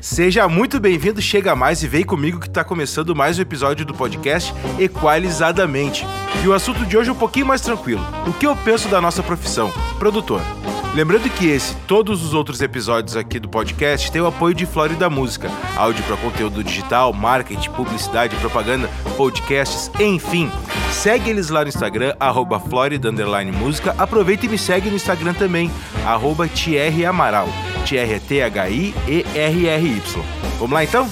Seja muito bem-vindo, chega mais e vem comigo que tá começando mais um episódio do podcast Equalizadamente. E o assunto de hoje é um pouquinho mais tranquilo. O que eu penso da nossa profissão? Produtor. Lembrando que esse, todos os outros episódios aqui do podcast têm o apoio de Flórida Música, áudio para conteúdo digital, marketing, publicidade, propaganda, podcasts, enfim. Segue eles lá no Instagram, arroba Florida Música. Aproveita e me segue no Instagram também, arroba Thierry Amaral. Thierry é T-H-I-E-R-R-Y. Vamos lá então?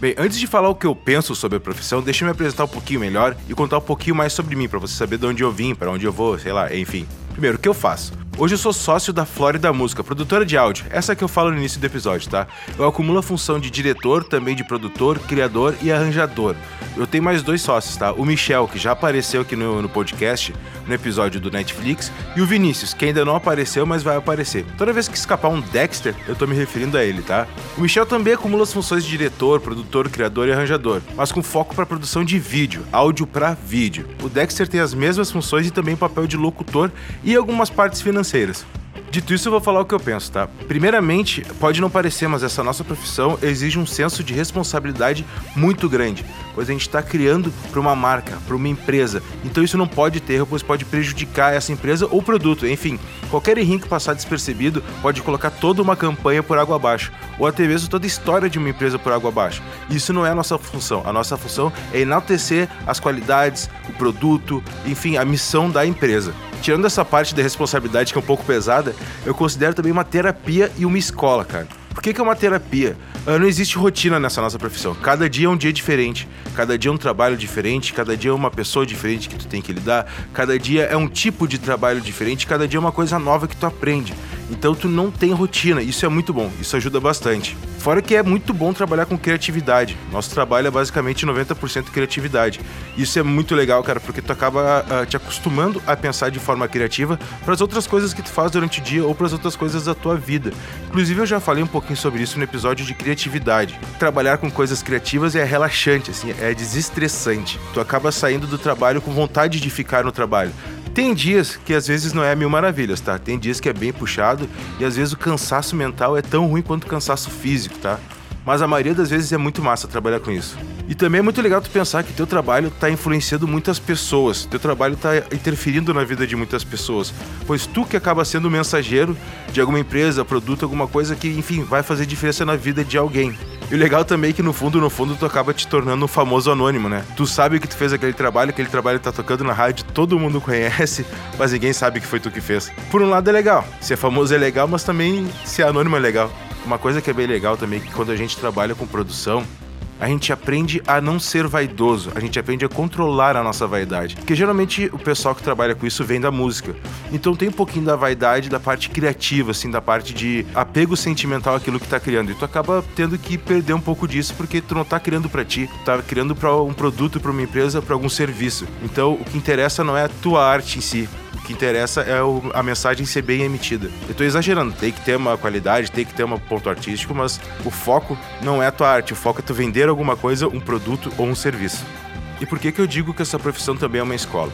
Bem, antes de falar o que eu penso sobre a profissão, deixa eu me apresentar um pouquinho melhor e contar um pouquinho mais sobre mim, para você saber de onde eu vim, para onde eu vou, sei lá, enfim. Primeiro, o que eu faço? Hoje eu sou sócio da Flórida Música, produtora de áudio. Essa que eu falo no início do episódio, tá? Eu acumulo a função de diretor, também de produtor, criador e arranjador. Eu tenho mais dois sócios, tá? O Michel, que já apareceu aqui no, no podcast, no episódio do Netflix, e o Vinícius, que ainda não apareceu, mas vai aparecer. Toda vez que escapar um Dexter, eu tô me referindo a ele, tá? O Michel também acumula as funções de diretor, produtor, criador e arranjador, mas com foco para produção de vídeo, áudio para vídeo. O Dexter tem as mesmas funções e também papel de locutor e algumas partes financeiras financeiras. Dito isso, eu vou falar o que eu penso, tá? Primeiramente, pode não parecer, mas essa nossa profissão exige um senso de responsabilidade muito grande, pois a gente está criando para uma marca, para uma empresa. Então isso não pode ter, pois pode prejudicar essa empresa ou produto. Enfim, qualquer errinho que passar despercebido pode colocar toda uma campanha por água abaixo, ou até mesmo toda a história de uma empresa por água abaixo. Isso não é a nossa função. A nossa função é enaltecer as qualidades, o produto, enfim, a missão da empresa tirando essa parte da responsabilidade que é um pouco pesada, eu considero também uma terapia e uma escola, cara. Por que, que é uma terapia? Uh, não existe rotina nessa nossa profissão. Cada dia é um dia diferente, cada dia é um trabalho diferente, cada dia é uma pessoa diferente que tu tem que lidar, cada dia é um tipo de trabalho diferente, cada dia é uma coisa nova que tu aprende. Então tu não tem rotina, isso é muito bom, isso ajuda bastante. Fora que é muito bom trabalhar com criatividade. Nosso trabalho é basicamente 90% criatividade. Isso é muito legal, cara, porque tu acaba uh, te acostumando a pensar de forma criativa para as outras coisas que tu faz durante o dia ou para as outras coisas da tua vida. Inclusive eu já falei um pouquinho sobre isso no episódio de criatividade. Trabalhar com coisas criativas é relaxante, assim, é desestressante. Tu acaba saindo do trabalho com vontade de ficar no trabalho. Tem dias que às vezes não é mil maravilhas, tá? Tem dias que é bem puxado e às vezes o cansaço mental é tão ruim quanto o cansaço físico, tá? Mas a maioria das vezes é muito massa trabalhar com isso. E também é muito legal tu pensar que teu trabalho está influenciando muitas pessoas, teu trabalho está interferindo na vida de muitas pessoas, pois tu que acaba sendo o mensageiro de alguma empresa, produto, alguma coisa que, enfim, vai fazer diferença na vida de alguém. E o legal também é que no fundo, no fundo, tu acaba te tornando um famoso anônimo, né? Tu sabe que tu fez aquele trabalho, aquele trabalho tá tocando na rádio, todo mundo conhece, mas ninguém sabe que foi tu que fez. Por um lado é legal, ser famoso é legal, mas também ser anônimo é legal. Uma coisa que é bem legal também é que quando a gente trabalha com produção, a gente aprende a não ser vaidoso, a gente aprende a controlar a nossa vaidade. Porque geralmente o pessoal que trabalha com isso vem da música. Então tem um pouquinho da vaidade, da parte criativa, assim, da parte de apego sentimental àquilo que tá criando. E tu acaba tendo que perder um pouco disso porque tu não tá criando para ti, tu tá criando para um produto, para uma empresa, para algum serviço. Então o que interessa não é a tua arte em si, o que interessa é o, a mensagem ser bem emitida. Eu tô exagerando, tem que ter uma qualidade, tem que ter um ponto artístico, mas o foco não é a tua arte, o foco é tu vender alguma coisa, um produto ou um serviço. E por que, que eu digo que essa profissão também é uma escola?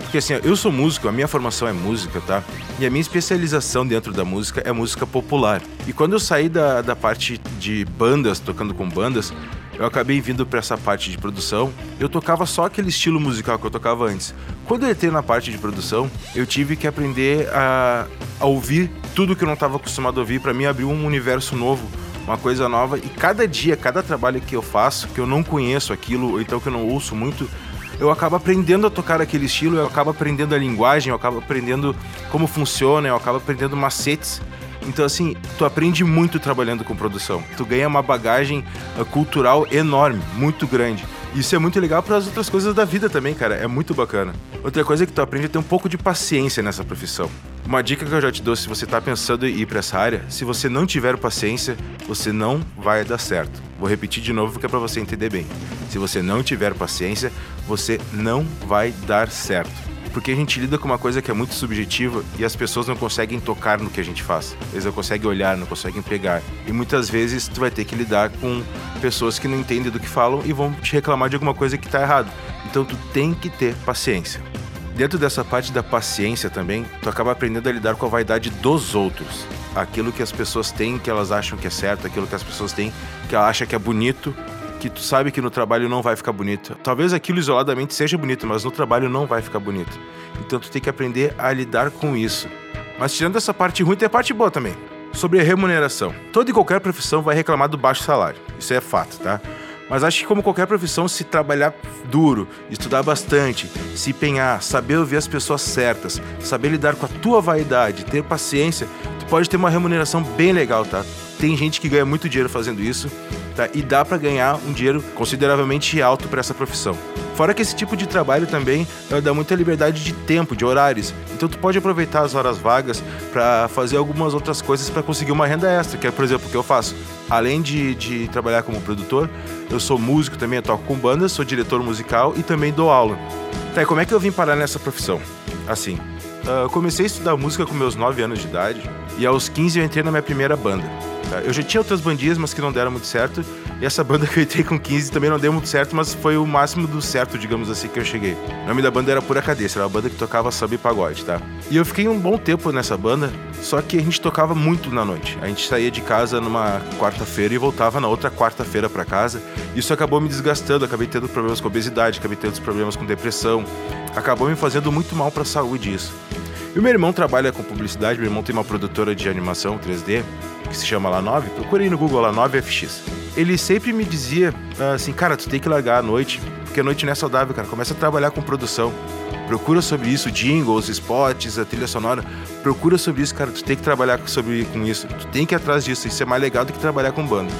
Porque assim, eu sou músico, a minha formação é música, tá? E a minha especialização dentro da música é música popular. E quando eu saí da, da parte de bandas, tocando com bandas, eu acabei vindo para essa parte de produção. Eu tocava só aquele estilo musical que eu tocava antes. Quando eu entrei na parte de produção, eu tive que aprender a, a ouvir tudo que eu não estava acostumado a ouvir. Para mim, abriu um universo novo, uma coisa nova. E cada dia, cada trabalho que eu faço, que eu não conheço aquilo, ou então que eu não ouço muito, eu acabo aprendendo a tocar aquele estilo, eu acabo aprendendo a linguagem, eu acabo aprendendo como funciona, eu acabo aprendendo macetes então, assim, tu aprende muito trabalhando com produção. Tu ganha uma bagagem uh, cultural enorme, muito grande. Isso é muito legal para as outras coisas da vida também, cara. É muito bacana. Outra coisa é que tu aprende a ter um pouco de paciência nessa profissão. Uma dica que eu já te dou se você está pensando em ir para essa área, se você não tiver paciência, você não vai dar certo. Vou repetir de novo porque é para você entender bem. Se você não tiver paciência, você não vai dar certo porque a gente lida com uma coisa que é muito subjetiva e as pessoas não conseguem tocar no que a gente faz. Eles não conseguem olhar, não conseguem pegar. E muitas vezes tu vai ter que lidar com pessoas que não entendem do que falam e vão te reclamar de alguma coisa que está errado. Então tu tem que ter paciência. Dentro dessa parte da paciência também, tu acaba aprendendo a lidar com a vaidade dos outros. aquilo que as pessoas têm, que elas acham que é certo, aquilo que as pessoas têm, que ela acha que é bonito, que tu sabe que no trabalho não vai ficar bonito. Talvez aquilo isoladamente seja bonito, mas no trabalho não vai ficar bonito. Então tu tem que aprender a lidar com isso. Mas tirando essa parte ruim, tem a parte boa também. Sobre a remuneração. Toda e qualquer profissão vai reclamar do baixo salário. Isso é fato, tá? Mas acho que como qualquer profissão, se trabalhar duro, estudar bastante, se empenhar, saber ouvir as pessoas certas, saber lidar com a tua vaidade, ter paciência, tu pode ter uma remuneração bem legal, tá? Tem gente que ganha muito dinheiro fazendo isso, tá? E dá para ganhar um dinheiro consideravelmente alto para essa profissão. Fora que esse tipo de trabalho também uh, dá muita liberdade de tempo, de horários. Então tu pode aproveitar as horas vagas para fazer algumas outras coisas para conseguir uma renda extra, que é, por exemplo, o que eu faço. Além de, de trabalhar como produtor, eu sou músico também, eu toco com banda, sou diretor musical e também dou aula. Tá, e como é que eu vim parar nessa profissão? Assim, uh, comecei a estudar música com meus 9 anos de idade e aos 15 eu entrei na minha primeira banda. Tá? Eu já tinha outras bandinhas, mas que não deram muito certo. E essa banda que eu entrei com 15 também não deu muito certo, mas foi o máximo do certo, digamos assim, que eu cheguei. O nome da banda era Pura Cabeça, era uma banda que tocava samba e pagode, tá? E eu fiquei um bom tempo nessa banda, só que a gente tocava muito na noite. A gente saía de casa numa quarta-feira e voltava na outra quarta-feira para casa. Isso acabou me desgastando, acabei tendo problemas com obesidade, acabei tendo problemas com depressão. Acabou me fazendo muito mal para a saúde isso. E o meu irmão trabalha com publicidade, meu irmão tem uma produtora de animação 3D que se chama La 9, procurei no Google La 9FX. Ele sempre me dizia assim, cara, tu tem que largar a noite, porque a noite não é saudável, cara. Começa a trabalhar com produção. Procura sobre isso, jingles, spots, a trilha sonora. Procura sobre isso, cara. Tu tem que trabalhar sobre, com isso. Tu tem que ir atrás disso. Isso é mais legal do que trabalhar com banda.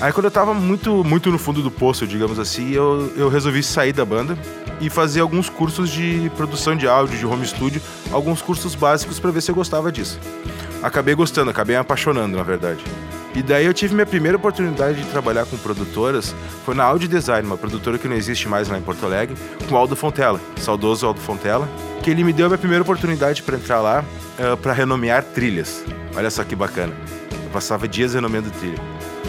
Aí quando eu tava muito, muito no fundo do poço, digamos assim, eu, eu resolvi sair da banda e fazer alguns cursos de produção de áudio, de home studio, alguns cursos básicos para ver se eu gostava disso acabei gostando, acabei me apaixonando, na verdade. E daí eu tive minha primeira oportunidade de trabalhar com produtoras, foi na Audio Design, uma produtora que não existe mais lá em Porto Alegre, com o Aldo Fontela, saudoso Aldo Fontela, que ele me deu a minha primeira oportunidade para entrar lá uh, eh, para renomear trilhas. Olha só que bacana. Eu passava dias renomeando trilha.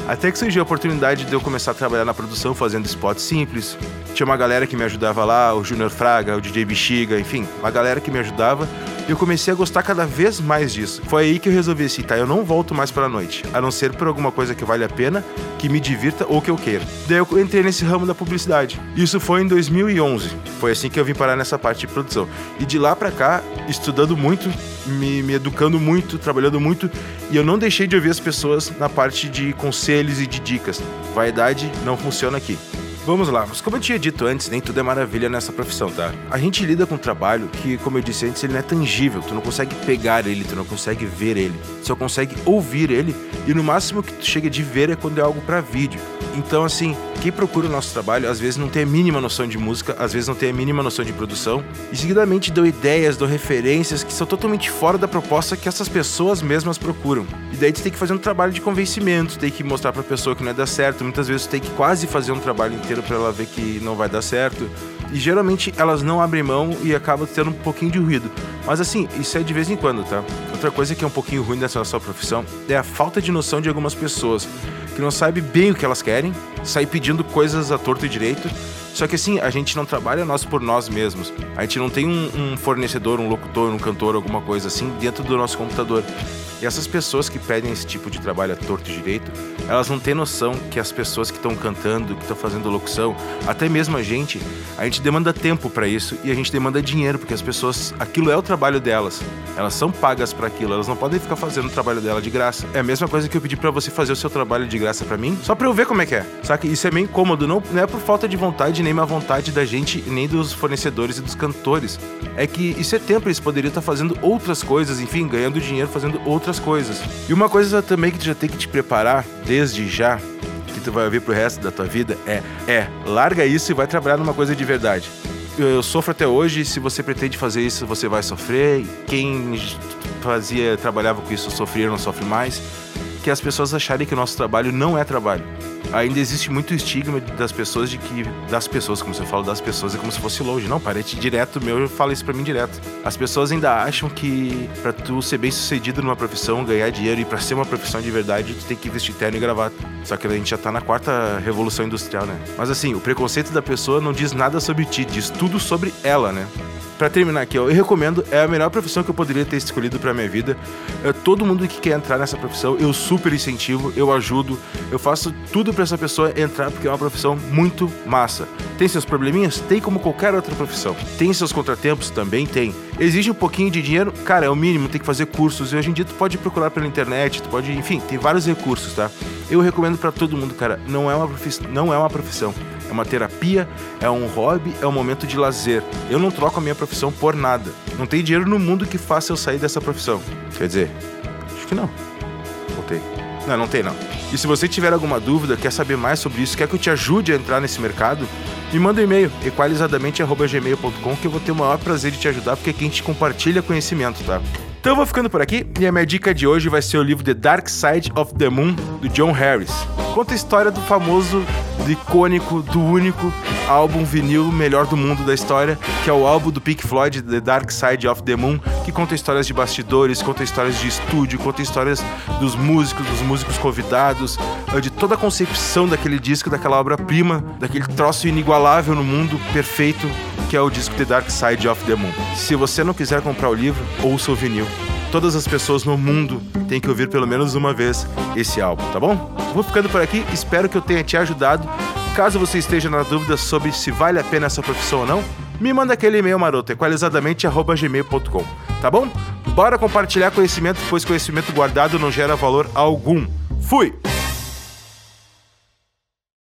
Até que surgiu a oportunidade de eu começar a trabalhar na produção fazendo spots simples. Tinha uma galera que me ajudava lá, o Junior Fraga, o DJ Bexiga, enfim, uma galera que me ajudava e eu comecei a gostar cada vez mais disso. Foi aí que eu resolvi assim, tá, eu não volto mais pra noite, a não ser por alguma coisa que vale a pena, que me divirta ou que eu queira. Daí eu entrei nesse ramo da publicidade. Isso foi em 2011. Foi assim que eu vim parar nessa parte de produção. E de lá pra cá, estudando muito, me, me educando muito, trabalhando muito, e eu não deixei de ouvir as pessoas na parte de conselhos e de dicas. Vaidade não funciona aqui. Vamos lá, mas como eu tinha dito antes, nem tudo é maravilha nessa profissão, tá? A gente lida com um trabalho que, como eu disse antes, ele não é tangível, tu não consegue pegar ele, tu não consegue ver ele, só consegue ouvir ele e no máximo que tu chega de ver é quando é algo para vídeo. Então, assim, quem procura o nosso trabalho às vezes não tem a mínima noção de música, às vezes não tem a mínima noção de produção e seguidamente dão ideias, dão referências que são totalmente fora da proposta que essas pessoas mesmas procuram. E daí tu tem que fazer um trabalho de convencimento, tem que mostrar pra pessoa que não é dar certo, muitas vezes tu tem que quase fazer um trabalho inteiro para ela ver que não vai dar certo. E geralmente elas não abrem mão e acabam tendo um pouquinho de ruído. Mas assim, isso é de vez em quando, tá? Outra coisa que é um pouquinho ruim dessa nossa profissão é a falta de noção de algumas pessoas que não sabem bem o que elas querem, saem pedindo coisas a torto e direito. Só que assim, a gente não trabalha nós por nós mesmos. A gente não tem um, um fornecedor, um locutor, um cantor, alguma coisa assim dentro do nosso computador. E essas pessoas que pedem esse tipo de trabalho a torto e direito, elas não têm noção que as pessoas que estão cantando, que estão fazendo locução, até mesmo a gente, a gente demanda tempo para isso e a gente demanda dinheiro, porque as pessoas, aquilo é o trabalho delas. Elas são pagas para aquilo, elas não podem ficar fazendo o trabalho dela de graça. É a mesma coisa que eu pedi para você fazer o seu trabalho de graça para mim, só para eu ver como é que é. Saca? Isso é meio incômodo, não, não é por falta de vontade, nem má vontade da gente, nem dos fornecedores e dos cantores. É que isso é tempo, eles poderiam estar fazendo outras coisas, enfim, ganhando dinheiro fazendo outras outras coisas. E uma coisa também que tu já tem que te preparar desde já, que tu vai ouvir pro resto da tua vida, é, é, larga isso e vai trabalhar numa coisa de verdade. Eu, eu sofro até hoje, se você pretende fazer isso, você vai sofrer. Quem fazia, trabalhava com isso, sofria, não sofre mais. Que as pessoas acharem que o nosso trabalho não é trabalho ainda existe muito estigma das pessoas de que das pessoas, como você fala das pessoas, é como se fosse longe. Não, parente direto meu fala isso para mim direto. As pessoas ainda acham que para tu ser bem sucedido numa profissão, ganhar dinheiro e para ser uma profissão de verdade, tu tem que vestir terno e gravata. Só que a gente já tá na quarta revolução industrial, né? Mas assim, o preconceito da pessoa não diz nada sobre ti, diz tudo sobre ela, né? Para terminar aqui, eu recomendo, é a melhor profissão que eu poderia ter escolhido para minha vida. É, todo mundo que quer entrar nessa profissão, eu super incentivo, eu ajudo, eu faço tudo para essa pessoa entrar porque é uma profissão muito massa. Tem seus probleminhas? Tem como qualquer outra profissão. Tem seus contratempos? Também tem. Exige um pouquinho de dinheiro? Cara, é o mínimo, tem que fazer cursos. E hoje em dia tu pode procurar pela internet, tu pode, enfim, tem vários recursos, tá? Eu recomendo para todo mundo, cara, não é uma profissão, não é uma profissão uma terapia, é um hobby, é um momento de lazer. Eu não troco a minha profissão por nada. Não tem dinheiro no mundo que faça eu sair dessa profissão. Quer dizer, acho que não. Voltei. Não, não tem não. E se você tiver alguma dúvida, quer saber mais sobre isso, quer que eu te ajude a entrar nesse mercado, me manda um e-mail, equalizadamente.gmail.com, que eu vou ter o maior prazer de te ajudar, porque aqui a gente compartilha conhecimento, tá? Então eu vou ficando por aqui e a minha dica de hoje vai ser o livro The Dark Side of the Moon, do John Harris. Conta a história do famoso, do icônico, do único álbum vinil melhor do mundo da história, que é o álbum do Pink Floyd, The Dark Side of the Moon, que conta histórias de bastidores, conta histórias de estúdio, conta histórias dos músicos, dos músicos convidados, eh, de toda a concepção daquele disco, daquela obra-prima, daquele troço inigualável no mundo, perfeito, que é o disco The Dark Side of the Moon. Se você não quiser comprar o livro, ouça o vinil. Todas as pessoas no mundo têm que ouvir pelo menos uma vez esse álbum, tá bom? Vou ficando por aqui, espero que eu tenha te ajudado. Caso você esteja na dúvida sobre se vale a pena essa profissão ou não, me manda aquele e-mail maroto, equalizadamente.gmail.com, tá bom? Bora compartilhar conhecimento, pois conhecimento guardado não gera valor algum. Fui!